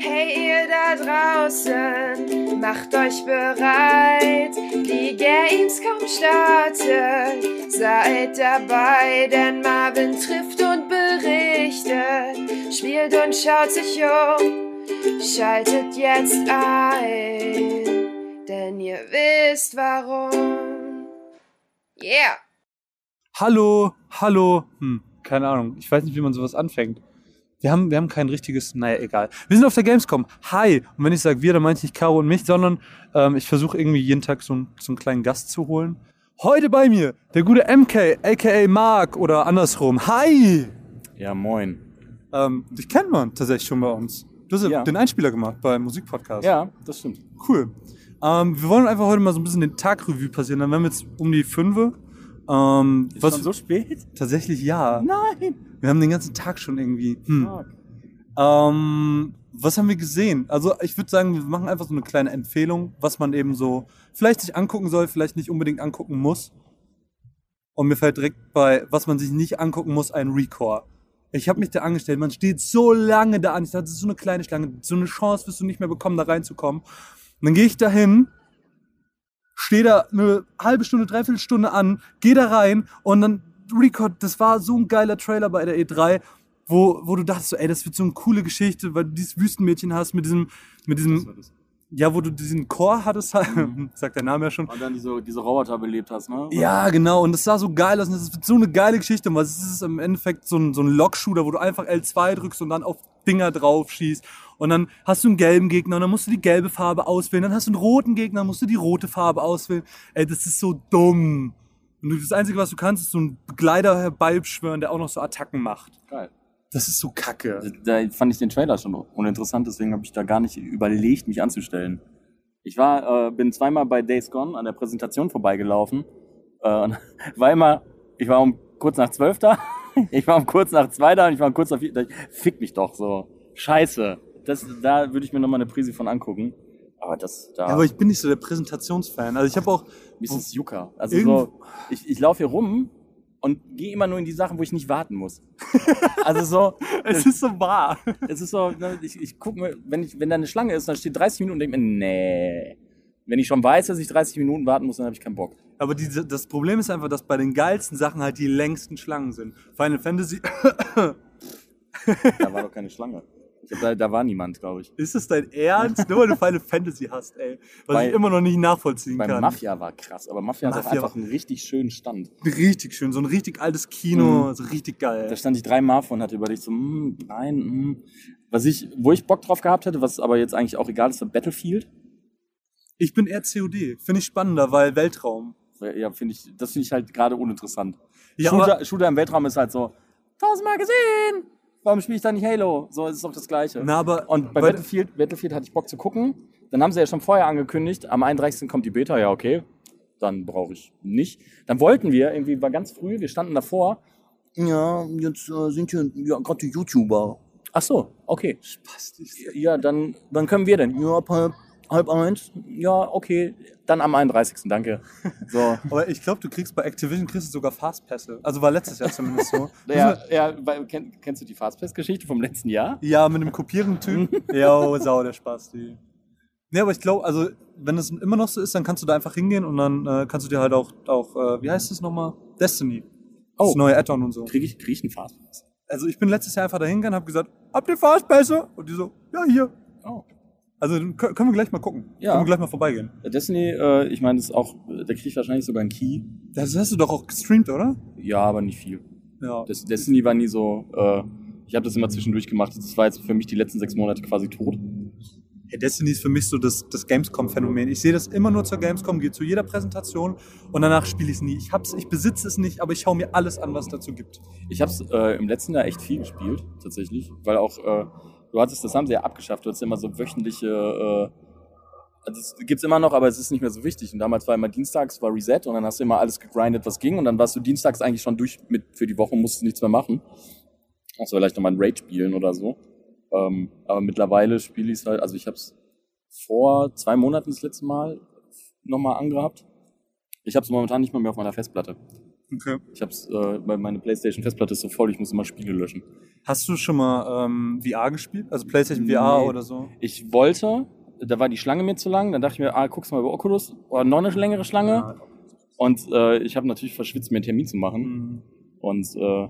Hey ihr da draußen, macht euch bereit. Die Gamescom startet, seid dabei, denn Marvin trifft und berichtet, spielt und schaut sich um. Schaltet jetzt ein, denn ihr wisst warum. Yeah! Hallo, hallo. Hm, keine Ahnung. Ich weiß nicht, wie man sowas anfängt. Wir haben, wir haben kein richtiges, naja, egal. Wir sind auf der Gamescom. Hi. Und wenn ich sage wir, dann meine ich nicht Caro und mich, sondern ähm, ich versuche irgendwie jeden Tag so, einen- so einen kleinen Gast zu holen. Heute bei mir der gute MK, aka Mark oder andersrum. Hi. Ja, moin. Ähm, dich kennt man tatsächlich schon bei uns. Du hast ja den Einspieler gemacht beim Musikpodcast. Ja, das stimmt. Cool. Ähm, wir wollen einfach heute mal so ein bisschen den Tagrevue passieren. Dann werden wir jetzt um die Fünfe. Ähm, Ist was, schon so spät? Tatsächlich ja. Nein. Wir haben den ganzen Tag schon irgendwie. Hm. Ähm, was haben wir gesehen? Also ich würde sagen, wir machen einfach so eine kleine Empfehlung, was man eben so vielleicht sich angucken soll, vielleicht nicht unbedingt angucken muss. Und mir fällt direkt bei, was man sich nicht angucken muss, ein Recore. Ich habe mich da angestellt, man steht so lange da an. Ich dachte, das ist so eine kleine Schlange, so eine Chance wirst du nicht mehr bekommen, da reinzukommen. Und dann gehe ich da hin, stehe da eine halbe Stunde, dreiviertel Stunde an, gehe da rein und dann Record, das war so ein geiler Trailer bei der E3, wo, wo du dachtest, so, ey, das wird so eine coole Geschichte, weil du dieses Wüstenmädchen hast mit diesem, mit diesem, ja, wo du diesen Chor hattest, sagt der Name ja schon. Und dann diese, diese Roboter belebt hast, ne? Ja, genau, und das sah so geil aus und das wird so eine geile Geschichte, weil es ist im Endeffekt so ein, so ein Lock-Shooter, wo du einfach L2 drückst und dann auf Dinger drauf schießt. Und dann hast du einen gelben Gegner und dann musst du die gelbe Farbe auswählen. Dann hast du einen roten Gegner, dann musst du die rote Farbe auswählen. Ey, das ist so dumm. Und das Einzige, was du kannst, ist so einen Begleiter herbeischwören, der auch noch so Attacken macht. Geil. Das ist so kacke. Da fand ich den Trailer schon uninteressant, deswegen habe ich da gar nicht überlegt, mich anzustellen. Ich war, äh, bin zweimal bei Days Gone an der Präsentation vorbeigelaufen. Äh, war immer, ich war um kurz nach zwölf da, ich war um kurz nach zwei da und ich war um kurz nach vier. da- Fick mich doch so. Scheiße. Das, da würde ich mir nochmal eine Prise von angucken. Aber das, da. Ja, aber ich bin nicht so der Präsentationsfan. Also ich habe auch, Mir ist Jucker. Also so, ich, ich laufe hier rum und gehe immer nur in die Sachen, wo ich nicht warten muss. also so, es ist so wahr. es ist so, ne, ich, ich gucke mir, wenn, ich, wenn da eine Schlange ist, dann steht 30 Minuten und denke mir, nee. Wenn ich schon weiß, dass ich 30 Minuten warten muss, dann habe ich keinen Bock. Aber diese, das Problem ist einfach, dass bei den geilsten Sachen halt die längsten Schlangen sind. Final Fantasy, Da war doch keine Schlange. Da, da war niemand, glaube ich. ist es dein Ernst? Nur weil du Final Fantasy hast, ey. Was Bei- ich immer noch nicht nachvollziehen Beim kann. Mafia war krass, aber Mafia, hat Mafia auch einfach einen richtig schönen Stand. Richtig schön, so ein richtig altes Kino, Mhm. so richtig geil. Da stand ich dreimal vor und hatte überlegt, so, hm, nein, hm. Was ich, wo ich Bock drauf gehabt hätte, was aber jetzt eigentlich auch egal ist, war Battlefield. Ich bin eher COD. Finde ich spannender, weil Weltraum. Ja, finde ich, das finde ich halt gerade uninteressant. Ja, Shooter, Shooter im Weltraum ist halt so, tausendmal gesehen! Warum spiele ich da nicht Halo? So, es ist doch das Gleiche. Na, aber Und bei Battlefield, Battlefield hatte ich Bock zu gucken. Dann haben sie ja schon vorher angekündigt, am 31. kommt die Beta, ja, okay. Dann brauche ich nicht. Dann wollten wir, irgendwie war ganz früh, wir standen davor. Ja, jetzt äh, sind hier ja, gerade die YouTuber. Ach so, okay. Ja, dann, dann können wir denn. Ja, ab halb, halb eins. Ja, okay. Dann am 31. Danke. So. Aber ich glaube, du kriegst bei Activision kriegst du sogar Fastpässe. Also war letztes Jahr zumindest so. Ja, ja weil, kenn, kennst du die Fastpass-Geschichte vom letzten Jahr? Ja, mit dem Kopieren-Typ. ja, oh, sau, der Spaß, die. Nee, aber ich glaube, also, wenn es immer noch so ist, dann kannst du da einfach hingehen und dann äh, kannst du dir halt auch, auch äh, wie heißt es nochmal? Destiny. Das Oh. neue Add-on und so. Krieg ich, krieg ich einen Fastpass? Also, ich bin letztes Jahr einfach da hingegangen, hab gesagt, habt ihr Fastpässe? Und die so, ja, hier. Oh. Also, können wir gleich mal gucken. Ja. Können wir gleich mal vorbeigehen. Destiny, äh, ich meine, das ist auch, der kriegt wahrscheinlich sogar einen Key. Das hast du doch auch gestreamt, oder? Ja, aber nicht viel. Ja. Das, Destiny war nie so, äh, ich habe das immer zwischendurch gemacht. Das war jetzt für mich die letzten sechs Monate quasi tot. Hey, Destiny ist für mich so das, das Gamescom-Phänomen. Ich sehe das immer nur zur Gamescom, gehe zu jeder Präsentation und danach spiele ich es nie. Ich hab's, ich besitze es nicht, aber ich schaue mir alles an, was dazu gibt. Ich habe es äh, im letzten Jahr echt viel gespielt, tatsächlich, weil auch, äh, du hattest, das haben sie ja abgeschafft, du hattest immer so wöchentliche, äh, also es gibt's immer noch, aber es ist nicht mehr so wichtig. Und damals war immer dienstags, war Reset und dann hast du immer alles gegrindet, was ging und dann warst du dienstags eigentlich schon durch mit für die Woche, musstest nichts mehr machen. Du vielleicht nochmal ein Raid spielen oder so. Ähm, aber mittlerweile spiele ich es halt, also ich habe es vor zwei Monaten das letzte Mal nochmal angehabt. Ich habe es momentan nicht mal mehr auf meiner Festplatte. Okay. Ich hab's, äh, weil meine Playstation-Festplatte ist so voll, ich muss immer Spiele löschen. Hast du schon mal ähm, VR gespielt? Also PlayStation Nee. VR oder so? Ich wollte, da war die Schlange mir zu lang, dann dachte ich mir, ah, guckst mal über Oculus, oder noch eine längere Schlange. Und äh, ich habe natürlich verschwitzt, mir einen Termin zu machen. Mhm. Und äh,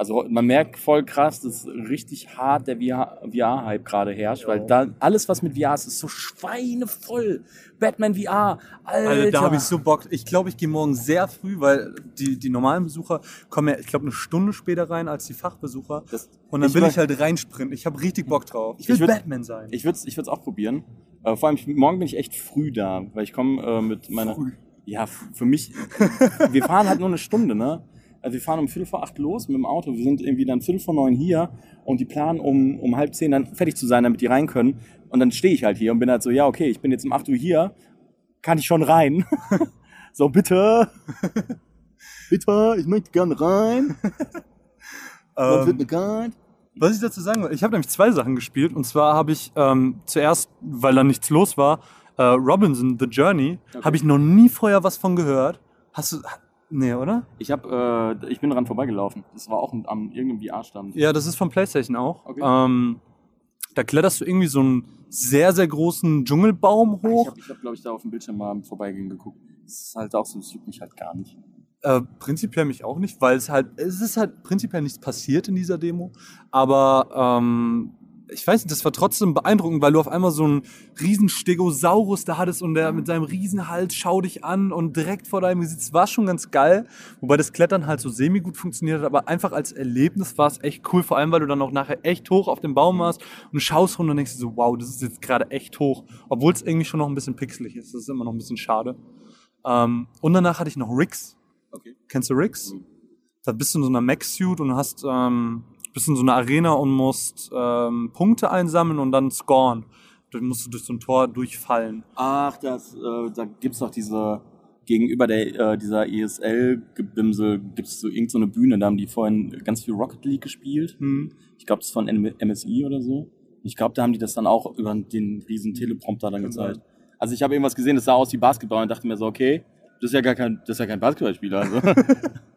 also man merkt voll krass, dass richtig hart der VR-Hype gerade herrscht, weil da alles, was mit VR ist, ist so schweinevoll. Batman VR, Alter. Alter, da habe ich so Bock. Ich glaube, ich gehe morgen sehr früh, weil die, die normalen Besucher kommen ja, ich glaube, eine Stunde später rein als die Fachbesucher. Das- Und dann ich will ich halt reinsprinten. Ich habe richtig Bock drauf. Ich will Ich würd- Batman sein. Ich würde es ich würd's auch probieren. Äh, vor allem, ich, morgen bin ich echt früh da, weil ich komme äh, mit meiner... Früh. Ja, für mich... wir fahren halt nur eine Stunde, ne? Also wir fahren um Viertel vor acht los mit dem Auto. Wir sind irgendwie dann Viertel vor neun hier und die planen, um, um halb zehn dann fertig zu sein, damit die rein können. Und dann stehe ich halt hier und bin halt so, ja, okay, ich bin jetzt um 8 Uhr hier, kann ich schon rein? so, bitte. bitte, ich möchte gern rein. Was wird Ähm, mir geil? was ich dazu sagen will, ich habe nämlich zwei Sachen gespielt. Und zwar habe ich ähm, zuerst, weil da nichts los war, äh, Robinson, The Journey, Okay. habe ich noch nie vorher was von gehört. Hast du... Nee, oder? Ich hab, äh, ich bin dran vorbeigelaufen. Das war auch am irgendeinem VR-Stand. Ja, das ist von PlayStation auch. Okay. Ähm, da kletterst du irgendwie so einen sehr, sehr großen Dschungelbaum Ich hoch. habe, ich hab, glaube ich, da auf dem Bildschirm mal Vorbeigehen geguckt. Das ist halt auch so, das juckt mich halt gar nicht. Äh, prinzipiell mich auch nicht, weil es halt, es ist halt prinzipiell nichts passiert in dieser Demo. Aber ähm, ich weiß nicht, das war trotzdem beeindruckend, weil du auf einmal so einen riesen Stegosaurus da hattest und der mit seinem Riesenhals schau dich an und direkt vor deinem Gesicht. War schon ganz geil, wobei das Klettern halt so semi gut funktioniert hat, aber einfach als Erlebnis war es echt cool, vor allem weil du dann auch nachher echt hoch auf dem Baum warst und schaust runter und denkst dir so, wow, das ist jetzt gerade echt hoch, obwohl es irgendwie schon noch ein bisschen pixelig ist. Das ist immer noch ein bisschen schade. Ähm, und danach hatte ich noch Ricks. Okay. Kennst du Ricks? Mhm. Da bist du in so einer Mech-Suit und hast, ähm, bist in so einer Arena und musst ähm, Punkte einsammeln und dann scoren. Dann musst du durch so ein Tor durchfallen. Ach, das, äh, da gibt's doch diese, gegenüber der, äh, dieser ESL-Gebimsel gibt's so irgendeine so Bühne, da haben die vorhin ganz viel Rocket League gespielt. Hm. Ich glaube, das ist von MSI oder so. Ich glaube, da haben die das dann auch über den riesen Teleprompter dann Kann gezeigt. Also ich habe irgendwas gesehen, das sah aus wie Basketball und dachte mir so, okay, das ist ja gar kein, das ist ja kein Basketballspieler. Also.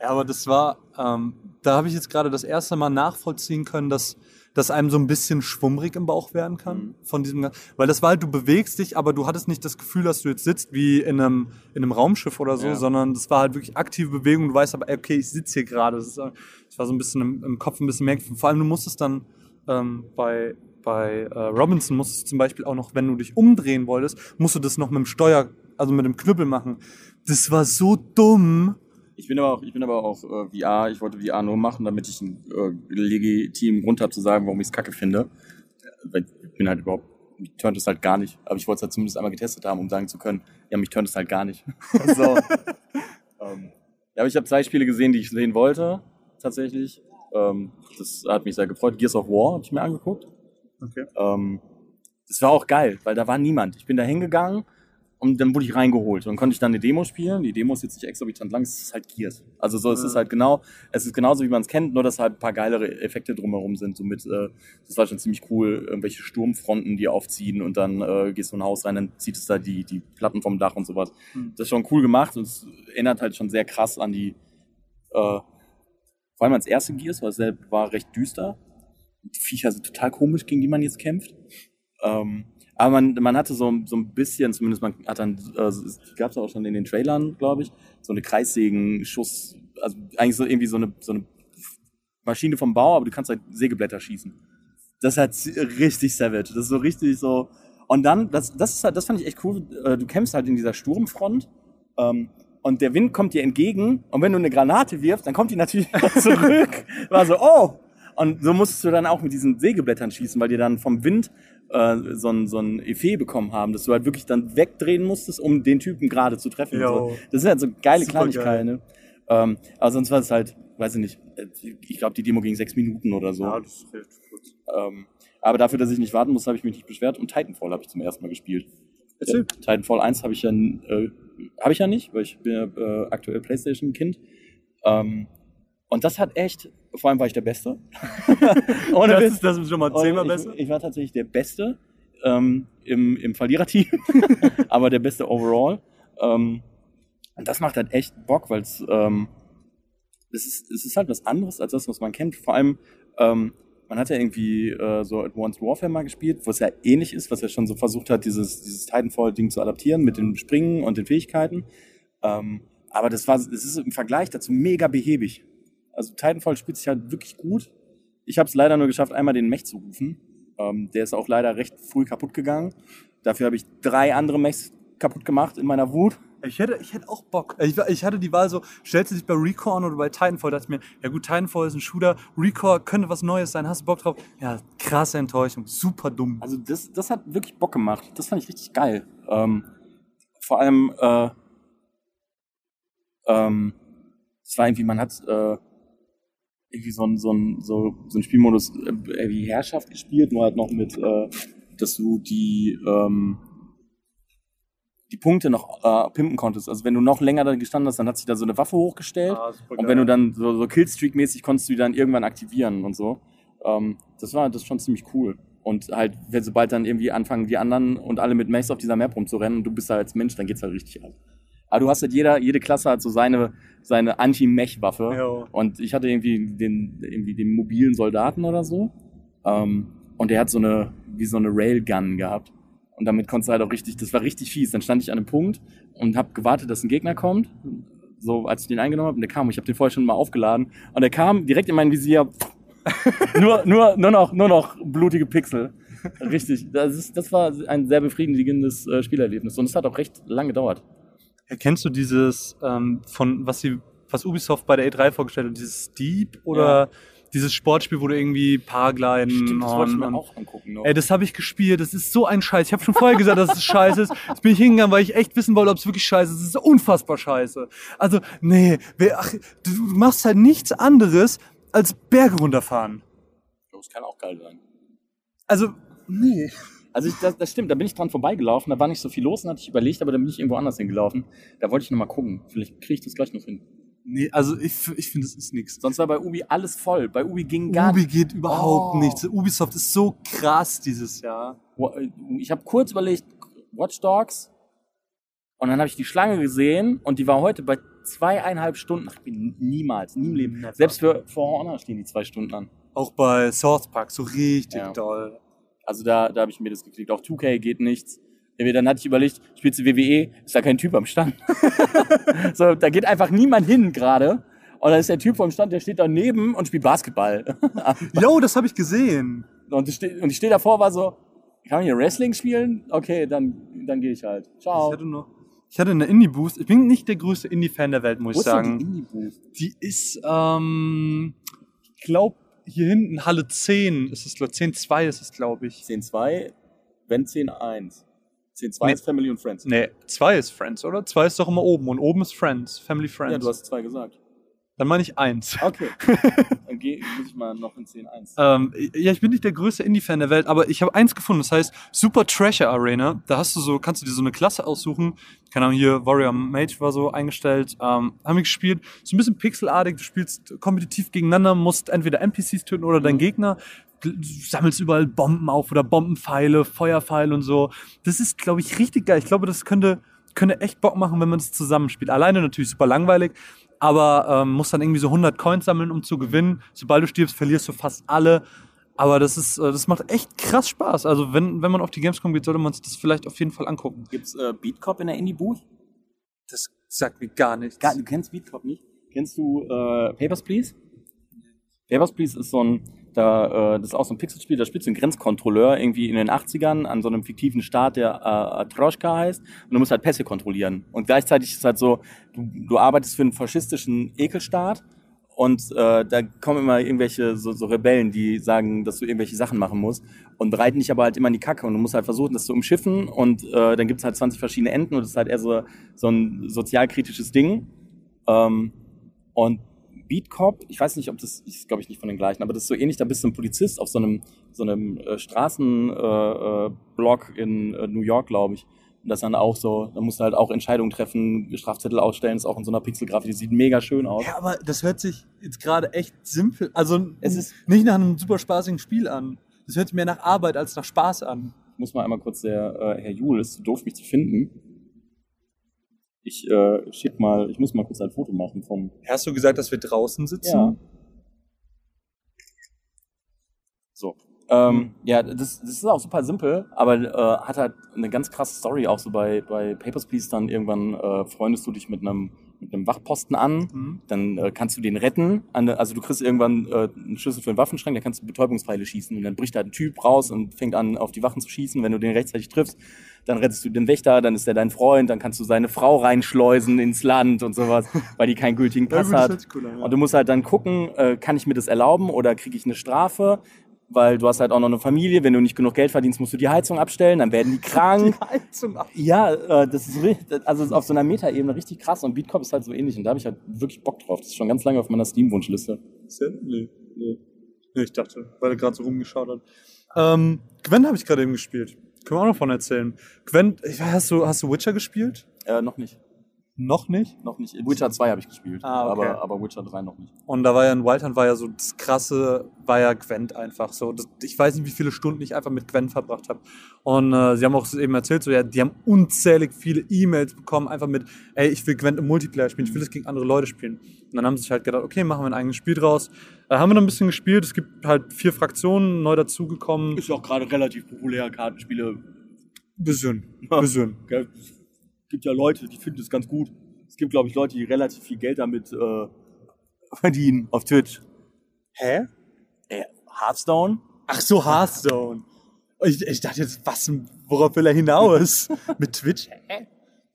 Ja, aber das war, ähm, da habe ich jetzt gerade das erste Mal nachvollziehen können, dass dass einem so ein bisschen schwummrig im Bauch werden kann Mhm. von diesem, weil das war halt, du bewegst dich, aber du hattest nicht das Gefühl, dass du jetzt sitzt wie in einem, in einem Raumschiff oder so, Ja. sondern das war halt wirklich aktive Bewegung. Du weißt aber, okay, ich sitze hier gerade. Das, das war so ein bisschen im, im Kopf ein bisschen merkwürdig. Vor allem, du musstest dann ähm, bei bei äh, Robinson musstest du zum Beispiel auch noch, wenn du dich umdrehen wolltest, musst du das noch mit dem Steuer, also mit dem Knüppel machen. Das war so dumm. Ich bin aber auch, ich bin aber auch äh, VR. Ich wollte VR nur machen, damit ich einen äh, legitimen Grund habe zu sagen, warum ich es kacke finde. Äh, Weil ich bin halt überhaupt, mich turnt es halt gar nicht. Aber ich wollte es halt zumindest einmal getestet haben, um sagen zu können, ja, mich turnt es halt gar nicht. so. ähm, ja, aber ich habe zwei Spiele gesehen, die ich sehen wollte, tatsächlich. Ähm, das hat mich sehr gefreut. Gears of War habe ich mir angeguckt. Okay. Ähm, das war auch geil, weil da war niemand. Ich bin da hingegangen und dann wurde ich reingeholt. Und dann konnte ich dann eine Demo spielen. Die Demo ist jetzt nicht exorbitant lang, es ist halt Gears. Also so, es ist halt genau, es ist genauso wie man es kennt, nur dass halt ein paar geilere Effekte drumherum sind. So mit, äh, das war schon ziemlich cool, irgendwelche Sturmfronten, die aufziehen und dann äh, gehst du in ein Haus rein, dann zieht es da die, die Platten vom Dach und sowas. Hm. Das ist schon cool gemacht und es erinnert halt schon sehr krass an die, äh, vor allem ans erste Gears, weil es sehr- war recht düster. Die Viecher sind total komisch, gegen die man jetzt kämpft. Ähm, aber man, man hatte so, so ein bisschen, zumindest man hat dann, äh, gab es auch schon in den Trailern, glaube ich, so eine Kreissägen-Schuss, also eigentlich so irgendwie so eine, so eine Maschine vom Bau, aber du kannst halt Sägeblätter schießen. Das ist halt richtig savage. Das ist so richtig so. Und dann, das, das ist halt, das fand ich echt cool. äh, Du kämpfst halt in dieser Sturmfront. Ähm, und der Wind kommt dir entgegen. Und wenn du eine Granate wirfst, dann kommt die natürlich zurück. War so, oh! Und so musstest du dann auch mit diesen Sägeblättern schießen, weil die dann vom Wind äh, so ein, so ein Effet bekommen haben, dass du halt wirklich dann wegdrehen musstest, um den Typen gerade zu treffen. So. Das sind halt so geile Super Kleinigkeiten. Ne? Ähm, aber sonst war es halt, weiß ich nicht, äh, ich glaube, die Demo ging sechs Minuten oder so. das ist relativ kurz. Ähm, aber dafür, dass ich nicht warten muss, habe ich mich nicht beschwert. Und Titanfall habe ich zum ersten Mal gespielt. Erzähl. Ja, Titanfall 1 habe ich ja äh, habe ich ja nicht, weil ich bin ja äh, aktuell PlayStation-Kind. Ähm, und das hat echt, vor allem war ich der Beste. Ohne Das ist, das ist schon mal zehnmal ich, besser. Ich war tatsächlich der Beste ähm, im, im Verliererteam, aber der Beste overall. Ähm, Und das macht halt echt Bock, weil es ähm, es ist, es ist halt was anderes als das, was man kennt. Vor allem, ähm, man hat ja irgendwie äh, so Advanced Warfare mal gespielt, wo es ja ähnlich ist, was er schon so versucht hat, dieses, dieses Titanfall-Ding zu adaptieren mit dem Springen und den Fähigkeiten. Ähm, aber das war, es ist im Vergleich dazu mega behäbig. Also Titanfall spielt sich halt wirklich gut. Ich habe es leider nur geschafft, einmal den Mech zu rufen. Ähm, der ist auch leider recht früh kaputt gegangen. Dafür habe ich drei andere Mechs kaputt gemacht in meiner Wut. Ich hätte, ich hätte auch Bock. Ich, ich hatte die Wahl so, stellst du dich bei Recore oder bei Titanfall? Da dachte ich mir, ja gut, Titanfall ist ein Shooter, Recore könnte was Neues sein, hast du Bock drauf? Ja, krasse Enttäuschung, super dumm. Also das, das hat wirklich Bock gemacht. Das fand ich richtig geil. Ähm, vor allem, äh, ähm, es war irgendwie, man hat äh, irgendwie so ein, so ein, so, so ein Spielmodus äh, wie Herrschaft gespielt, nur halt noch mit, äh, dass du die, ähm, die Punkte noch äh, pimpen konntest. Also wenn du noch länger da gestanden hast, dann hat sich da so eine Waffe hochgestellt. Ah, und wenn du dann so, so Killstreak-mäßig konntest du die dann irgendwann aktivieren und so. Ähm, das war das schon ziemlich cool. Und halt, wenn sobald dann irgendwie anfangen, die anderen und alle mit Mace auf dieser Map rumzurennen und du bist da als Mensch, dann geht's halt richtig ab. Aber du hast halt jeder, jede Klasse hat so seine, seine Anti-Mech-Waffe. Ja. Und ich hatte irgendwie den, irgendwie den mobilen Soldaten oder so. Ähm, und der hat so eine, wie so eine Railgun gehabt. Und damit konntest du halt auch richtig, das war richtig fies. Dann stand ich an einem Punkt und habe gewartet, dass ein Gegner kommt. So, als ich den eingenommen habe, und der kam. Ich habe den vorher schon mal aufgeladen. Und der kam direkt in mein Visier. nur, nur, nur noch, nur noch blutige Pixel. Richtig. Das, ist, das war ein sehr befriedigendes äh, Spielerlebnis. Und es hat auch recht lange gedauert. Erkennst du dieses, ähm, von, was sie, was Ubisoft bei der E3 vorgestellt hat, dieses Steep oder dieses Sportspiel, wo du irgendwie Paragliden das wollte ich mir auch angucken. Noch. Ey, das habe ich gespielt. Das ist so ein Scheiß. Ich habe schon vorher gesagt, dass es scheiße ist. Jetzt bin ich hingegangen, weil ich echt wissen wollte, ob es wirklich scheiße ist. Es ist unfassbar scheiße. Also, nee, wer, ach, du machst halt nichts anderes als Berge runterfahren. das kann auch geil sein. Also, nee. Also ich, das, das stimmt, da bin ich dran vorbeigelaufen, da war nicht so viel los, dann hatte ich überlegt, aber dann bin ich irgendwo anders hingelaufen. Da wollte ich noch mal gucken. Vielleicht kriege ich das gleich noch hin. Nee, also ich, ich finde, es ist nichts. Sonst war bei Ubi alles voll. Bei Ubi ging gar Ubi geht überhaupt Oh. nichts. Ubisoft ist so krass dieses Jahr. Ich habe kurz überlegt, Watch Dogs. Und dann habe ich die Schlange gesehen und die war heute bei zweieinhalb Stunden. Ach, ich bin niemals, nie im Leben. Selbst für For Honor stehen die zwei Stunden an. Auch bei South Park so richtig Ja. doll. Also da, da habe ich mir das geklickt. Auch 2K geht nichts. Dann hatte ich überlegt, spielst du WWE, ist da kein Typ am Stand. so, da geht einfach niemand hin gerade. Und dann ist der Typ vom Stand, der steht daneben und spielt Basketball. Jo, das habe ich gesehen. und, ich steh, und ich stehe davor, war so, kann man hier Wrestling spielen? Okay, dann, dann gehe ich halt. Ciao. Ich hatte noch, ich hatte eine Indie-Boost. Ich bin nicht der größte Indie-Fan der Welt, muss Wo ich ist denn sagen. die Indie-Booth? Die ist, ähm, ich glaube, hier hinten Halle 10 ist es, glaub- 10.2 ist es, glaube ich. 10.2, wenn 10.1. 10.2 Nee. ist Family und Friends. Nee, 2 ist Friends, oder? 2 ist doch immer oben und oben ist Friends, Family Friends. Ja, du hast 2 gesagt. Dann meine ich 1. Okay. dann geh, muss ich mal noch in 10.1. Ähm, ja, ich bin nicht der größte Indie-Fan der Welt, aber ich habe eins gefunden, das heißt Super Treasure Arena. Da hast du so, kannst du dir so eine Klasse aussuchen. Keine Ahnung, hier Warrior Mage war so eingestellt. Ähm, haben wir gespielt. So ein bisschen pixelartig. Du spielst kompetitiv gegeneinander, musst entweder NPCs töten oder deinen Gegner. Du sammelst überall Bomben auf oder Bombenpfeile, Feuerpfeile und so. Das ist, glaube ich, richtig geil. Ich glaube, das könnte, könnte echt Bock machen, wenn man es zusammenspielt. Alleine natürlich super langweilig, aber ähm, musst dann irgendwie so 100 Coins sammeln, um zu gewinnen. Sobald du stirbst, verlierst du fast alle. Aber das ist, äh, das macht echt krass Spaß. Also wenn, wenn man auf die Gamescom geht, sollte man sich das vielleicht auf jeden Fall angucken. Gibt's äh, Beatcop in der Indie-Booth? Das sagt mir gar nichts. Gar, du kennst Beatcop nicht? Kennst du äh, Papers, Please? Papers, Please ist so ein, da, äh, das ist auch so ein Pixelspiel, da spielst du einen Grenzkontrolleur irgendwie in den 80ern an so einem fiktiven Staat, der äh, Atroschka heißt. Und du musst halt Pässe kontrollieren. Und gleichzeitig ist es halt so, du, du arbeitest für einen faschistischen Ekelstaat und äh, da kommen immer irgendwelche so, so Rebellen, die sagen, dass du irgendwelche Sachen machen musst und reiten dich aber halt immer in die Kacke und du musst halt versuchen, das zu umschiffen und äh, dann gibt's halt 20 verschiedene Enden und das ist halt eher so, so ein sozialkritisches Ding. Ähm, und Beat Cop, ich weiß nicht, ob das ist, glaube ich, nicht von den gleichen, aber das ist so ähnlich, da bist du ein Polizist auf so einem, so einem äh, Straßenblock äh, Block in äh, New York, glaube ich. Und das dann auch so, da musst du halt auch Entscheidungen treffen, Strafzettel ausstellen, ist auch in so einer Pixelgrafik, die sieht mega schön aus. Ja, aber das hört sich jetzt gerade echt simpel, also Es ist- nicht nach einem super spaßigen Spiel an. Das hört sich mehr nach Arbeit als nach Spaß an. Ich muss mal einmal kurz, der äh, Herr Juhl ist zu doof, mich zu finden. Ich äh, schick mal, ich muss mal kurz ein Foto machen vom. Hast du gesagt, dass wir draußen sitzen? Ja. So. Ähm, ja, das, das ist auch super simpel, aber äh, hat halt eine ganz krasse Story auch so bei, bei Papers, Please. Dann irgendwann äh, freundest du dich mit einem mit einem Wachposten an, Mhm. dann äh, kannst du den retten. Also du kriegst irgendwann äh, einen Schlüssel für einen Waffenschrank, da kannst du Betäubungspfeile schießen und dann bricht da ein Typ raus und fängt an, auf die Wachen zu schießen. Wenn du den rechtzeitig triffst, dann rettest du den Wächter, dann ist er dein Freund, dann kannst du seine Frau reinschleusen ins Land und sowas, weil die keinen gültigen Pass hat. Und du musst halt dann gucken, äh, kann ich mir das erlauben oder kriege ich eine Strafe? Weil du hast halt auch noch eine Familie, wenn du nicht genug Geld verdienst, musst du die Heizung abstellen, dann werden die krank. Heizung ab. Ja, äh, das ist richtig, also auf so einer Meta-Ebene richtig krass und Beatcop ist halt so ähnlich und da habe ich halt wirklich Bock drauf. Das ist schon ganz lange auf meiner Steam-Wunschliste. Nee, nee. Nee, ich dachte, weil er gerade so rumgeschaut hat. Ähm, Gwen habe ich gerade eben gespielt. Können wir auch noch von erzählen. Gwen, hast du, hast du Witcher gespielt? Äh, noch nicht. Noch nicht. Noch nicht. Witcher 2 habe ich gespielt, Ah, okay. aber, aber Witcher 3 noch nicht. Und da war ja in Wildhunt war ja so das krasse, war ja Gwent einfach so. Das, ich weiß nicht, wie viele Stunden ich einfach mit Gwen verbracht habe. Und äh, sie haben auch eben erzählt, so ja, die haben unzählig viele E-Mails bekommen, einfach mit, ey, ich will Gwent im Multiplayer spielen, ich will es gegen andere Leute spielen. Und dann haben sie sich halt gedacht, okay, machen wir ein eigenes Spiel draus. Äh, haben wir dann ein bisschen gespielt, es gibt halt vier Fraktionen neu dazugekommen. Ist ja auch gerade relativ populär, Kartenspiele. Bisschen, bisschen. Es gibt ja Leute, die finden das ganz gut. Es gibt, glaube ich, Leute, die relativ viel Geld damit äh, verdienen auf Twitch. Hä? Äh, Hearthstone? Ach so, Hearthstone. Ich, ich dachte jetzt, was, worauf will er hinaus? Mit Twitch?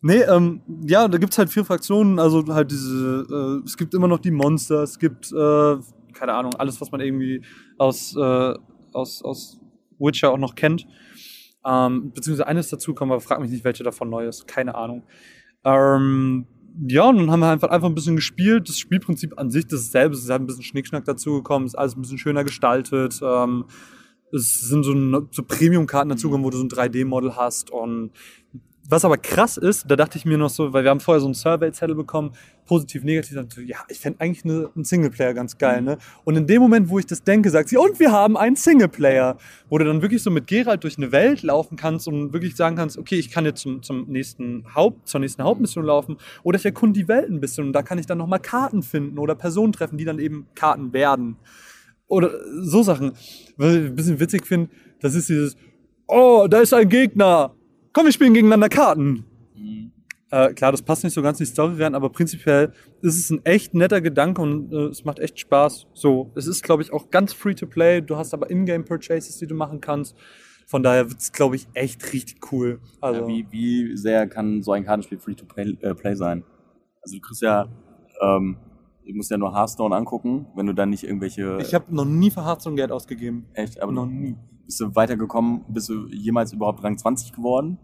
Nee, ähm, ja, da gibt's halt vier Fraktionen, also halt diese, äh, es gibt immer noch die Monster, es gibt, äh, keine Ahnung, alles, was man irgendwie aus, äh, aus, aus Witcher auch noch kennt. Ähm, beziehungsweise eines dazukommen, aber frag mich nicht, welche davon neu ist, keine Ahnung. Ähm, ja, und dann haben wir einfach, einfach ein bisschen gespielt. Das Spielprinzip an sich dasselbe, es ist halt ein bisschen Schnickschnack dazugekommen, ist alles ein bisschen schöner gestaltet. Ähm, es sind so, so Premium-Karten dazugekommen, wo du so ein 3D-Model hast. Und was aber krass ist, da dachte ich mir noch so, weil wir haben vorher so einen Survey-Zettel bekommen, positiv, negativ, dann so, ja, ich fände eigentlich eine, einen Singleplayer ganz geil, ne? Und in dem Moment, wo ich das denke, sagt sie, und wir haben einen Singleplayer, wo du dann wirklich so mit Geralt durch eine Welt laufen kannst und wirklich sagen kannst, okay, ich kann jetzt zum, zum nächsten Haupt, zur nächsten Hauptmission laufen oder ich erkunde die Welt ein bisschen und da kann ich dann nochmal Karten finden oder Personen treffen, die dann eben Karten werden. Oder so Sachen. Was ich ein bisschen witzig finde, das ist dieses, oh, da ist ein Gegner. Komm, wir spielen gegeneinander Karten. Äh, klar, das passt nicht so ganz in die Story rein, aber prinzipiell ist es ein echt netter Gedanke und äh, es macht echt Spaß. So, es ist, glaube ich, auch ganz free to play. Du hast aber Ingame-Purchases, die du machen kannst. Von daher wird es, glaube ich, echt richtig cool. Also, Ja, wie, wie sehr kann so ein Kartenspiel Free-to-Play äh, play sein? Also du kriegst ja, ähm, du musst ja nur Hearthstone angucken, wenn du dann nicht irgendwelche... ich habe noch nie für Hearthstone Geld ausgegeben. echt, aber noch nie. Bist du weitergekommen, bist du jemals überhaupt Rang 20 geworden?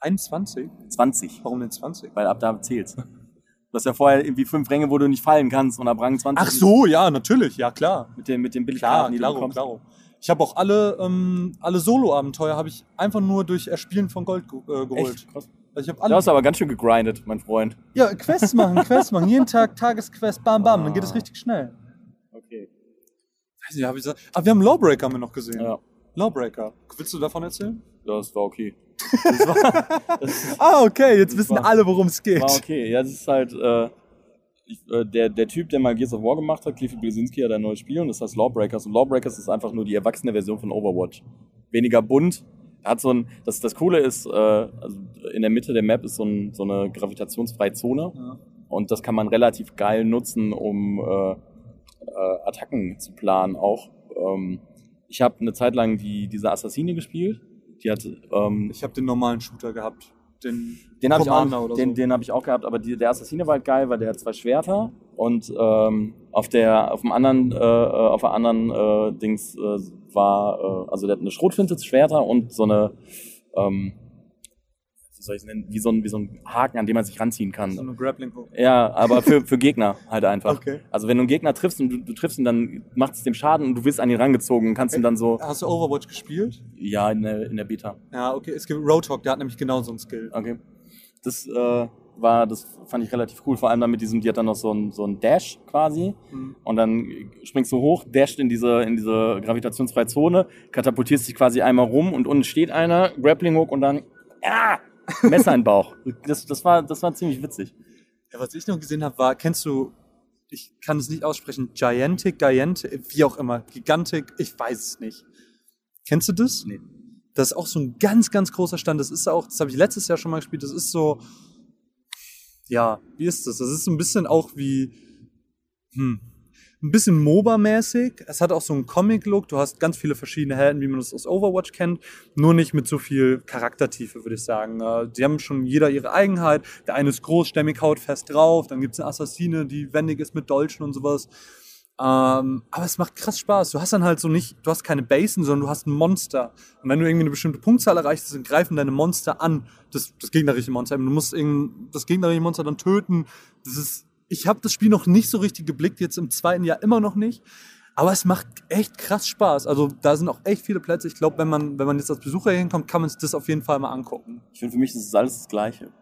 21? 20, Warum denn 20? weil ab da zählt's. Du hast ja vorher irgendwie fünf Ränge, wo du nicht fallen kannst und ab Rang 20 Ach so, ja, natürlich, ja klar. mit den, mit den Klar, Billigkarten, du klaro, klaro. Ich habe auch alle, ähm, alle Solo-Abenteuer habe ich einfach nur durch Erspielen von Gold ge äh, geholt. Echt? Also ich Du hast aber ganz schön gegrindet, mein Freund. Ja, Quests machen, Quests machen. Jeden Tag Tagesquest, bam, bam. Dann geht es richtig schnell. Weiß nicht, hab ich gesagt. Ah, wir haben Lawbreaker haben wir noch gesehen. Ja, Lawbreaker. Willst du davon erzählen? das war okay. Das war, das Ah, okay. Jetzt wissen war- alle, worum es geht. war okay. Ja, das ist halt, äh, ich, äh, der, der Typ, der mal Gears of War gemacht hat, Clifford Blesinski, hat ein neues Spiel und das heißt Lawbreakers. Und Lawbreakers ist einfach nur die erwachsene Version von Overwatch. Weniger bunt. Hat so ein, das, das Coole ist, äh, also in der Mitte der Map ist so, ein, so eine gravitationsfreie Zone. Ja. Und das kann man relativ geil nutzen, um äh, Attacken zu planen auch. Ähm, ich habe eine Zeit lang die, diese Assassine gespielt. Die hat, ähm, Ich habe den normalen Shooter gehabt. Den, den habe ich, auch- den, so. den hab ich auch gehabt, aber die, der Assassine war halt geil, weil der hat zwei Schwerter und ähm, auf der auf dem anderen äh, äh, auf der anderen äh, Dings äh, war äh, also der hat eine Schrotflinte Schwerter und so eine ähm, soll ich nennen wie so ein wie so ein Haken, an dem man sich ranziehen kann. so eine Grappling Hook. Ja, aber für, für Gegner halt einfach. Okay. Also wenn du einen Gegner triffst und du, du triffst ihn, dann macht es dem Schaden und du wirst an ihn rangezogen und kannst ihn dann so, Hast du Overwatch gespielt? ja, in der, in der Beta. Ja, okay. Es gibt Roadhog, der hat nämlich genau so einen Skill. Okay. Das äh, war, das fand ich relativ cool, vor allem dann mit diesem, die hat dann noch so ein, so ein Dash quasi Mhm. und dann springst du hoch, dasht in diese, in diese gravitationsfreie Zone, katapultierst dich quasi einmal rum und unten steht einer, Grappling Hook und dann, ah, Messer in den Bauch. Das, das, war, das war ziemlich witzig. Ja, was ich noch gesehen habe, war, kennst du, ich kann es nicht aussprechen, Gigantic, Gigantic, wie auch immer, Gigantic, ich weiß es nicht. Kennst du das? Nee. Das ist auch so ein ganz, ganz großer Stand. Das ist auch, das habe ich letztes Jahr schon mal gespielt. Das ist so, ja, wie ist das? Das ist so ein bisschen auch wie, hm, ein bisschen MOBA-mäßig. Es hat auch so einen Comic-Look. Du hast ganz viele verschiedene Helden, wie man das aus Overwatch kennt. Nur nicht mit so viel Charaktertiefe, würde ich sagen. Äh, Die haben schon jeder ihre Eigenheit. Der eine ist großstämmig, haut fest drauf. Dann gibt's eine Assassine, die wendig ist mit Dolchen und sowas. Ähm, aber es macht krass Spaß. Du hast dann halt so nicht, du hast keine Basen, sondern du hast ein Monster. Und wenn du irgendwie eine bestimmte Punktzahl erreichst, dann greifen deine Monster an. Das, das gegnerische Monster. Du musst das gegnerische Monster dann töten. Das ist, ich habe das Spiel noch nicht so richtig geblickt, jetzt im zweiten Jahr immer noch nicht. Aber es macht echt krass Spaß. Also da sind auch echt viele Plätze. Ich glaube, wenn man, wenn man jetzt als Besucher hier hinkommt, kann man sich das auf jeden Fall mal angucken. Ich finde, für mich ist es alles das Gleiche.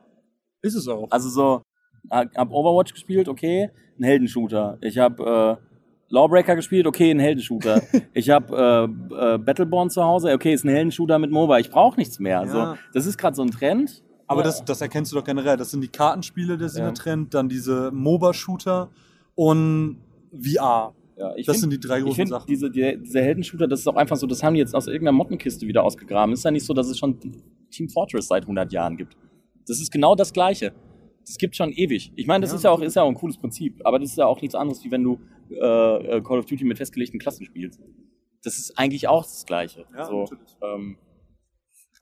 Ist es auch. Also so, hab Overwatch gespielt, okay, ein Heldenshooter. Ich habe äh, Lawbreaker gespielt, okay, ein Heldenshooter. ich habe äh, äh, Battleborn zu Hause, okay, ist ein Heldenshooter mit MOBA. Ich brauche nichts mehr. Also Ja. das ist gerade so ein Trend. Aber das, das erkennst du doch generell. Das sind die Kartenspiele, der sind Ja. Trend, dann diese MOBA-Shooter und VR. Ja, ich Das find- sind die drei Ich großen finde, Sachen. diese, die, diese Heldenshooter, das ist auch einfach so, das haben die jetzt aus irgendeiner Mottenkiste wieder ausgegraben. Ist ja nicht so, dass es schon Team Fortress seit 100 Jahren gibt. Das ist genau das Gleiche. Das gibt schon ewig. Ich meine, das Ja. ist ja auch ist ja auch ein cooles Prinzip, aber das ist ja auch nichts anderes, wie wenn du äh, äh, Call of Duty mit festgelegten Klassen spielst. Das ist eigentlich auch das Gleiche. Ja, so, natürlich. ähm,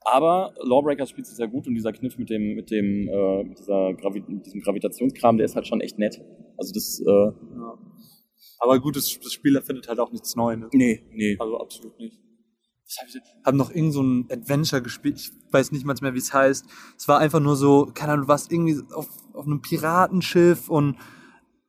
aber Lawbreakers spielt es sehr gut und dieser Kniff mit dem mit dem äh, mit dieser Gravi mit diesem Gravitationskram, der ist halt schon echt nett. Also das äh, Ja. Aber gut, das, das Spiel erfindet halt auch nichts Neues. Ne? nee, nee. Also absolut nicht. Ich habe hab noch irgend so ein Adventure gespielt. Ich weiß nicht mal mehr, wie es heißt. Es war einfach nur so, keine Ahnung, du warst irgendwie auf, auf einem Piratenschiff und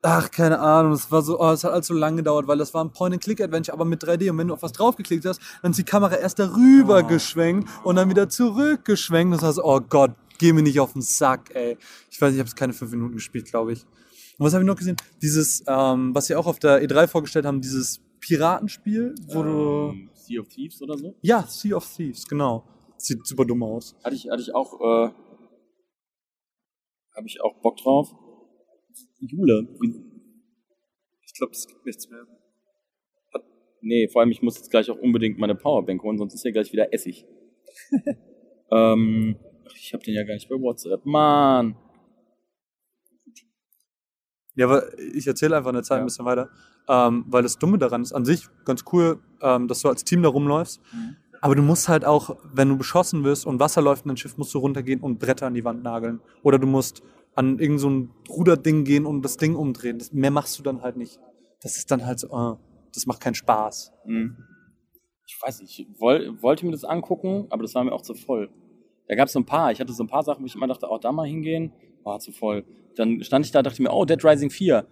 ach, keine Ahnung, es war so, oh, es hat alles so lange gedauert, weil das war ein Point-and-Click-Adventure, aber mit 3D. Und wenn du auf was draufgeklickt hast, dann ist die Kamera erst darüber Oh. geschwenkt und dann wieder zurückgeschwenkt. Das so, oh Gott, geh mir nicht auf den Sack, ey. Ich weiß, ich habe es keine fünf Minuten gespielt, glaube ich. Und was habe ich noch gesehen? Dieses, ähm, was sie auch auf der E3 vorgestellt haben, dieses Piratenspiel, wo du ähm, Sea of Thieves oder so. ja, Sea of Thieves, genau. Sieht super dumm aus. Hatte ich, hatte ich auch, äh, habe ich auch Bock drauf. Jule. Ich glaube, es gibt nichts mehr. Nee, vor allem, ich muss jetzt gleich auch unbedingt meine Powerbank holen, sonst ist ja gleich wieder Essig. ähm, ich habe den ja gar nicht bei WhatsApp. Mann. Ja, aber ich erzähle einfach in der Zeit Ja. ein bisschen weiter. Ähm, weil das Dumme daran ist, an sich ganz cool, ähm, dass du als Team da rumläufst. Mhm. Aber du musst halt auch, wenn du beschossen wirst und Wasser läuft in dein Schiff, musst du runtergehen und Bretter an die Wand nageln. Oder du musst an irgend so Ruderding gehen und das Ding umdrehen. Das, mehr machst du dann halt nicht. Das ist dann halt so, äh, das macht keinen Spaß. Hm. Ich weiß nicht, ich woll, wollte mir das angucken, aber das war mir auch zu voll. Da gab es so ein paar. Ich hatte so ein paar Sachen, wo ich immer dachte, oh, da mal hingehen. War zu voll. Dann stand ich da, dachte mir, oh, Dead Rising 4.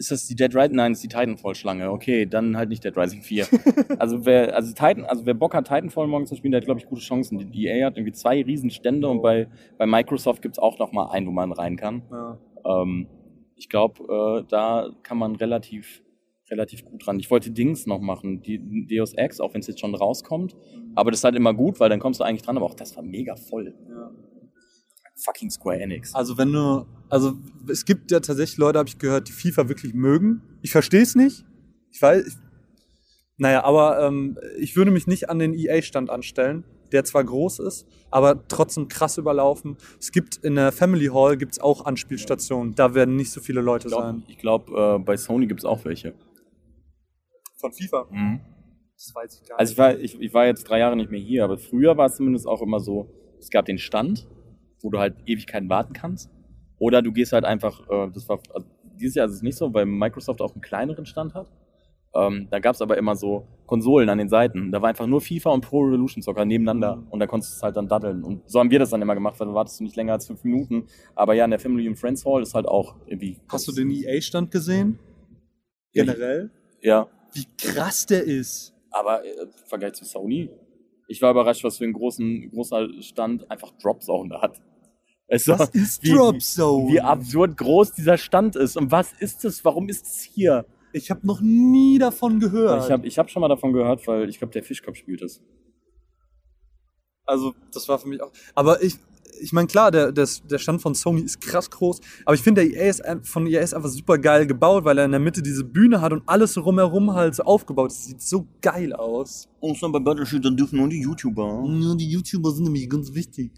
Ist das die Dead Rising? Nein, ist die Titanfall-Schlange. Okay, dann halt nicht Dead Rising 4. also wer, also Titan, also wer Bock hat, Titanfall morgen zu spielen, der hat, glaube ich, gute Chancen. Die EA hat irgendwie zwei Riesenstände und bei, bei Microsoft gibt's auch noch mal einen, wo man rein kann. Ja. Ähm, ich glaube, äh, da kann man relativ, relativ gut ran. Ich wollte Dings noch machen, die Deus Ex, auch wenn es jetzt schon rauskommt. Aber das ist halt immer gut, weil dann kommst du eigentlich dran. Aber auch das war mega voll. Ja. Fucking Square Enix. Also wenn du, also es gibt ja tatsächlich Leute, habe ich gehört, die FIFA wirklich mögen. Ich verstehe es nicht. Ich weiß, ich, naja, aber ähm, ich würde mich nicht an den EA-Stand anstellen, der zwar groß ist, aber trotzdem krass überlaufen. Es gibt in der Family Hall gibt's auch Anspielstationen. Da werden nicht so viele Leute Ich glaube, sein. glaub, äh, bei Sony gibt's auch welche. Von FIFA? Mhm. Das weiß ich gar Also ich war, ich, ich war jetzt drei Jahre nicht mehr hier, aber früher war es zumindest auch immer so, es gab den Stand, wo du halt Ewigkeiten warten kannst. Oder du gehst halt einfach, äh, das war, also dieses Jahr ist es nicht so, weil Microsoft auch einen kleineren Stand hat. Ähm, da gab es aber immer so Konsolen an den Seiten. Da war einfach nur FIFA und Pro Revolution Soccer nebeneinander Mhm. und da konntest du es halt dann daddeln. Und so haben wir das dann immer gemacht, weil da wartest du nicht länger als fünf Minuten. Aber ja, in der Family and Friends Hall ist halt auch irgendwie. Hast du den EA-Stand gesehen? Ja, Generell? Ja, Wie krass der ist. Aber äh, im Vergleich zu Sony, ich war überrascht, was für einen großen, großer Stand einfach Drop Zone hat. Es Was ist wie, Drop Zone? Wie absurd groß dieser Stand ist. Und was ist es? Warum ist es hier? Ich habe noch nie davon gehört. Ich habe ich hab schon mal davon gehört, weil ich glaube, der Fischkopf spielt es. Also, das war für mich auch. Aber ich, ich meine, klar, der, der, der Stand von Sony ist krass groß, aber ich finde, der EA ist von EA ist einfach super geil gebaut, weil er in der Mitte diese Bühne hat und alles so rumherum halt so aufgebaut. ist. sieht so geil aus. Und dann bei Battlefield, dann dürfen nur die YouTuber. Ja, die YouTuber sind nämlich ganz wichtig.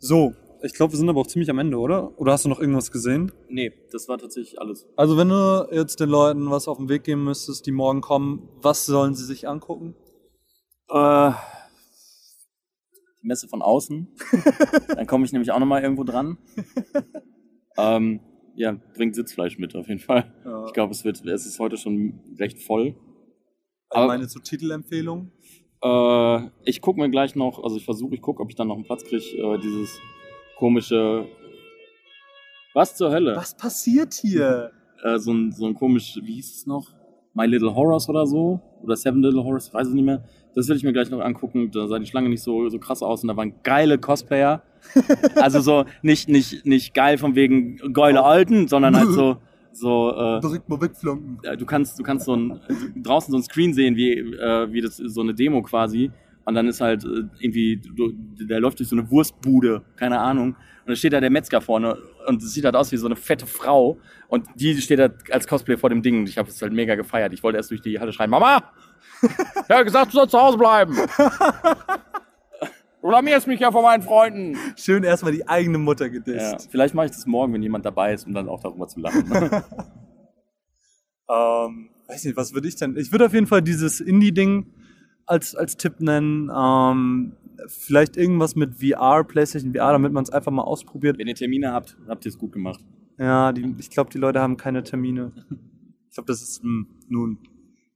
So, ich glaube, wir sind aber auch ziemlich am Ende, oder? Oder hast du noch irgendwas gesehen? Nee, das war tatsächlich alles. Also, wenn du jetzt den Leuten was auf den Weg geben müsstest, die morgen kommen, was sollen sie sich angucken? Äh, die Messe von außen. Dann komme ich nämlich auch nochmal irgendwo dran. ähm, ja, bringt Sitzfleisch mit auf jeden Fall. Ich glaube, es wird, es ist heute schon recht voll. Also meine so Titelempfehlung. Äh, ich gucke mir gleich noch, also ich versuche, ich gucke, ob ich dann noch einen Platz kriege, äh, dieses komische. Was zur Hölle? Was passiert hier? Äh, so, ein, so ein komisch, wie hieß es noch? My Little Horrors oder so? Oder Seven Little Horrors, ich weiß es nicht mehr. Das will ich mir gleich noch angucken. Da sah die Schlange nicht so, so krass aus und da waren geile Cosplayer. also so, nicht, nicht, nicht geil von wegen geile Alten, sondern halt so, so, äh, Direkt mal wegflanken. du kannst, du kannst so ein, draußen so ein Screen sehen, wie, äh, wie das so eine Demo quasi. Und dann ist halt äh, irgendwie, der läuft durch so eine Wurstbude, keine Ahnung. Und da steht da der Metzger vorne und sieht halt aus wie so eine fette Frau. Und die steht da als Cosplay vor dem Ding. Und ich habe es halt mega gefeiert. Ich wollte erst durch die Halle schreien, Mama! Er hat gesagt, du sollst zu Hause bleiben. Du blamierst mich ja vor meinen Freunden. Schön erstmal die eigene Mutter Ja, gedisst. vielleicht mache ich das morgen, wenn jemand dabei ist, um dann auch darüber zu lachen. Ähm, weiß nicht, was würde ich denn? Ich würde auf jeden Fall dieses Indie-Ding als, als Tipp nennen. Ähm, vielleicht irgendwas mit VR, PlayStation VR, damit man es einfach mal ausprobiert. wenn ihr Termine habt, habt ihr es gut gemacht. Ja, die, ich glaube, die Leute haben keine Termine. Ich glaube, das ist hm, nun.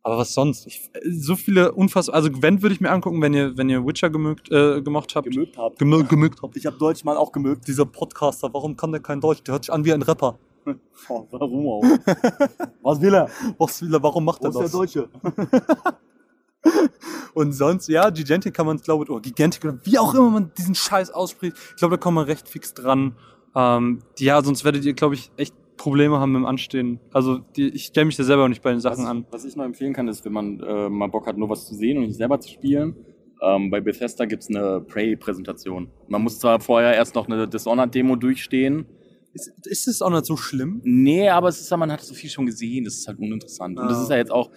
Aber was sonst? Ich, so viele unfassbar. Also Gwent würde ich mir angucken, wenn ihr, wenn ihr Witcher gemögt, äh, gemocht habt. Gemögt habt. Gemö gemögt habt. Ich habe Deutsch mal auch gemögt. Dieser Podcaster, warum kann der kein Deutsch? Der hört sich an wie ein Rapper. Oh, warum auch? Was will er? Was will er, warum macht er das? Deutsche? Und sonst, ja, Gigantic kann man es, glaube ich, oder Gigantic, oder wie auch immer man diesen Scheiß ausspricht, ich glaube, da kommt man recht fix dran. Ähm, ja, sonst werdet ihr, glaube ich, echt Probleme haben mit dem Anstehen. Also, die, ich stelle mich da selber auch nicht bei den Sachen was, an. Was ich noch empfehlen kann, ist, wenn man äh, mal Bock hat, nur was zu sehen und nicht selber zu spielen. Ähm, bei Bethesda gibt's eine Prey-Präsentation. Man muss zwar vorher erst noch eine Dishonored-Demo durchstehen. Ist, ist das auch nicht so schlimm? Nee, aber es ist ja, man hat so viel schon gesehen, das ist halt uninteressant. Und das Ah. ist ja jetzt auch,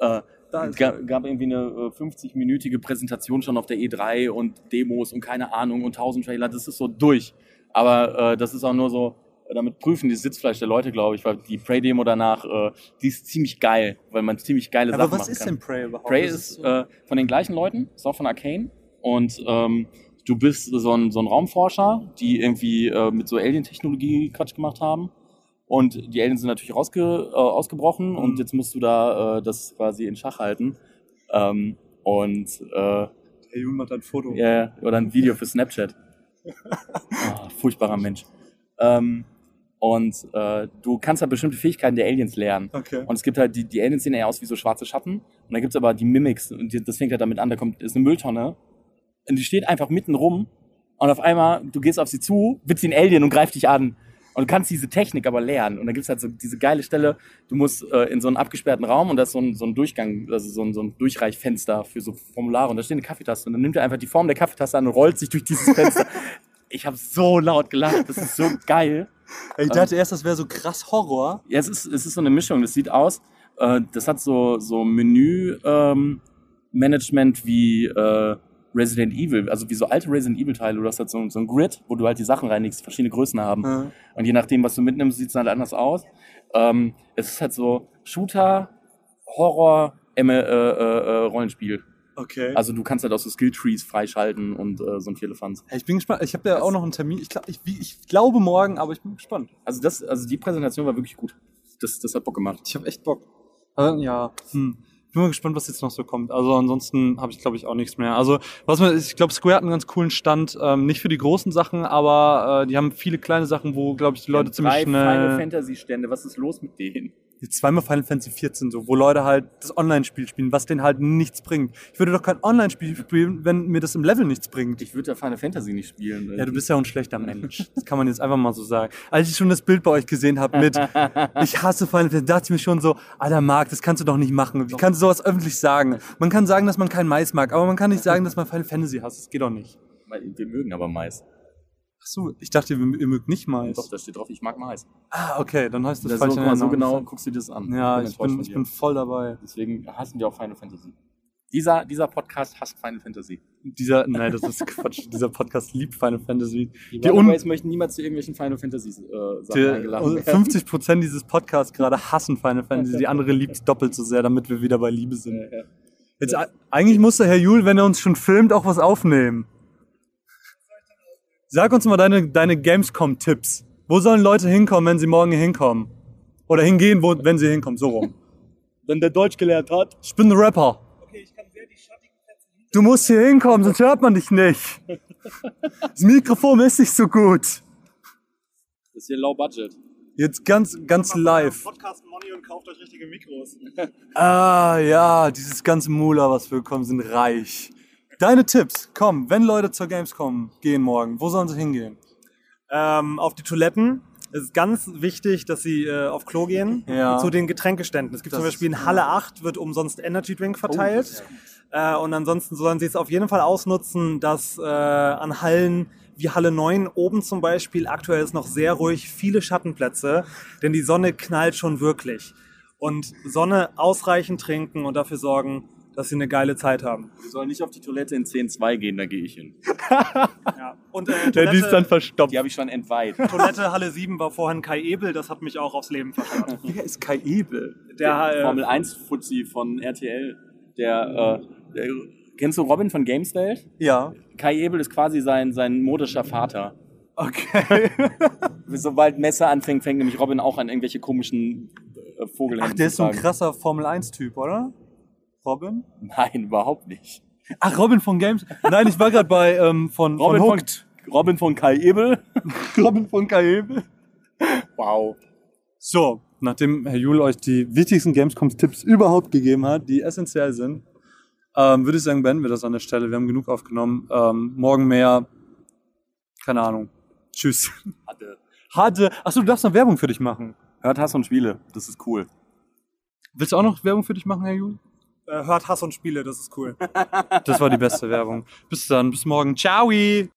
äh, Da es ist- gab, gab irgendwie eine äh, 50-minütige Präsentation schon auf der E3 und Demos und keine Ahnung und 1000 Trailer, das ist so durch. Aber äh, das ist auch nur so, äh, damit prüfen die Sitzfleisch der Leute, glaube ich, weil die Prey-Demo danach, äh, die ist ziemlich geil, weil man ziemlich geile Aber Sachen was machen ist kann. denn Prey überhaupt? Prey ist so- äh, von den gleichen Leuten, ist auch von Arcane. Und ähm, du bist so ein, so ein Raumforscher, die irgendwie äh, mit so Alien-Technologie Quatsch gemacht haben. Und die Aliens sind natürlich rausge, äh, ausgebrochen Mhm. und jetzt musst du da äh, das quasi in Schach halten. Ähm, und äh, Herr Jun macht ein Foto. ja, oder ein Video für Snapchat. Ah, furchtbarer Mensch. Ähm, und äh, du kannst halt bestimmte Fähigkeiten der Aliens lernen. Okay. Und es gibt halt, die, die Aliens sehen ja aus wie so schwarze Schatten. Und dann gibt's aber die Mimics. Und die, das fängt halt damit an, da kommt, ist eine Mülltonne. Und die steht einfach mitten rum. Und auf einmal, du gehst auf sie zu, wird sie ein Alien und greift dich an. Und du kannst diese Technik aber lernen. Und dann gibt's halt so diese geile Stelle, du musst äh, in so einen abgesperrten Raum und da ist so ein, so ein Durchgang, also so ein, so ein Durchreichfenster für so Formulare. Und da steht eine Kaffeetaste. Und dann nimmt er einfach die Form der Kaffeetaste an und rollt sich durch dieses Fenster. ich habe so laut gelacht. Das ist so geil. Ich dachte erst, das wäre so krass Horror. Ja, es ist, es ist so eine Mischung. Das sieht aus, äh, das hat so, so Menü-Management wie äh, Resident Evil, also wie so alte Resident Evil-Teile. Du hast halt so, so ein Grid, wo du halt die Sachen reinigst, die verschiedene Größen haben. Ja. Und je nachdem, was du mitnimmst, sieht es halt anders aus. Ähm, es ist halt so Shooter, Horror, M äh, äh, äh, Rollenspiel. Okay. Also du kannst halt auch so Skill-Trees freischalten und äh, so ein Vierlefanz. ich bin gespannt. Ich habe ja auch noch einen Termin. Ich, glaub, ich, ich glaube morgen, aber ich bin gespannt. Also das, also die Präsentation war wirklich gut. Das, das hat Bock gemacht. Ich habe echt Bock. Aber, ja, hm. Ich bin mal gespannt, was jetzt noch so kommt. Also ansonsten habe ich, glaube ich, auch nichts mehr. Also was man, ich glaube, Square hat einen ganz coolen Stand. Ähm, nicht für die großen Sachen, aber äh, die haben viele kleine Sachen, wo, glaube ich, die Leute ziemlich Drei Final schnell... Fantasy Stände, was ist los mit denen? Jetzt zweimal Final Fantasy 14 so, wo Leute halt das Online-Spiel spielen, was denen halt nichts bringt. Ich würde doch kein Online-Spiel spielen, wenn mir das im Level nichts bringt. Ich würde ja Final Fantasy nicht spielen. Ja, du bist ja auch ein schlechter Mensch. Das kann man jetzt einfach mal so sagen. Als ich schon das Bild bei euch gesehen habe mit Ich hasse Final Fantasy, dachte ich mir schon so, alter Marc, das kannst du doch nicht machen. Wie kannst du sowas öffentlich sagen? Man kann sagen, dass man kein Mais mag, aber man kann nicht sagen, dass man Final Fantasy hasst. Das geht doch nicht. Wir mögen aber Mais. Achso, ich dachte, ihr, mögt nicht Mais. Doch, da steht drauf, ich mag Mais. Ah, okay, dann heißt das, Das falsch so, mal, so genau guckst du dir das an. Ja, ich bin, ich bin voll dabei. Deswegen hassen wir auch Final Fantasy. Dieser, dieser Podcast hasst Final Fantasy. Dieser, nein, das ist Quatsch. Dieser Podcast liebt Final Fantasy. Die, Die un- Runaways möchten niemals zu irgendwelchen Final Fantasy äh, Sachen Die, eingeladen werden. 50 Prozent dieses Podcasts gerade hassen Final Fantasy. Die andere liebt es doppelt so sehr, damit wir wieder bei Liebe sind. Ja, ja. Jetzt, eigentlich musste Herr Jul, wenn er uns schon filmt, auch was aufnehmen. Sag uns mal deine, deine Gamescom-Tipps. Wo sollen Leute hinkommen, wenn sie morgen hier hinkommen? Oder hingehen, wo, wenn sie hinkommen, so rum. Wenn der Deutsch gelernt hat. Ich bin ein Rapper. Du musst hier hinkommen, sonst hört man dich nicht. Das Mikrofon ist nicht so gut. Das ist hier low budget. Jetzt ganz, ganz live. Podcast Money und kauft euch richtige Mikros. Ah, ja, dieses ganze Mula, was wir bekommen, sind reich. Deine Tipps, komm, wenn Leute zur Gamescom gehen morgen, wo sollen sie hingehen? Ähm, auf die Toiletten. Es ist ganz wichtig, dass sie äh, auf Klo gehen. Ja. Zu den Getränkeständen. Es gibt Das zum Beispiel in Halle 8 wird umsonst Energy Drink verteilt. Oh, äh, und ansonsten sollen sie es auf jeden Fall ausnutzen, dass äh, an Hallen wie Halle 9 oben zum Beispiel aktuell ist noch sehr ruhig, viele Schattenplätze, denn die Sonne knallt schon wirklich. Und Sonne ausreichend trinken und dafür sorgen, dass sie eine geile Zeit haben. Wir sollen nicht auf die Toilette in 10.2 gehen, da gehe ich hin. Ja. Und äh, Der, die ist dann Toilette, verstopft. Die habe ich schon entweiht. Toilette Halle 7 war vorhin Kai Ebel, das hat mich auch aufs Leben verschafft. Wer ist Kai Ebel? Der, äh, Formel 1 Fuzzi von RTL. Der, äh, der, kennst du Robin von Gameswelt? Ja. Kai Ebel ist quasi sein, sein modischer Vater. Okay. Sobald Messer anfängt, fängt nämlich Robin auch an irgendwelche komischen äh, Vogelhände Ach, der ist so ein krasser Formel-1-Typ, oder? Robin? Nein, überhaupt nicht. Ach, Robin von Games. Nein, ich war gerade bei ähm, von, Robin von von, Hooked. Robin von Kai Ebel. Robin von Kai Ebel. Wow. So, nachdem Herr Jule euch die wichtigsten Gamescom-Tipps überhaupt gegeben hat, die essentiell sind, ähm, würde ich sagen, beenden wir das an der Stelle. Wir haben genug aufgenommen. Ähm, morgen mehr. Keine Ahnung. Tschüss. Hatte. Harte. Achso, du darfst noch Werbung für dich machen. Hört Hass und Spiele. Das ist cool. Willst du auch noch Werbung für dich machen, Herr Jule? Äh, hört Hass und Spiele, das ist cool. Das war die beste Werbung. Bis dann, bis morgen. Ciao.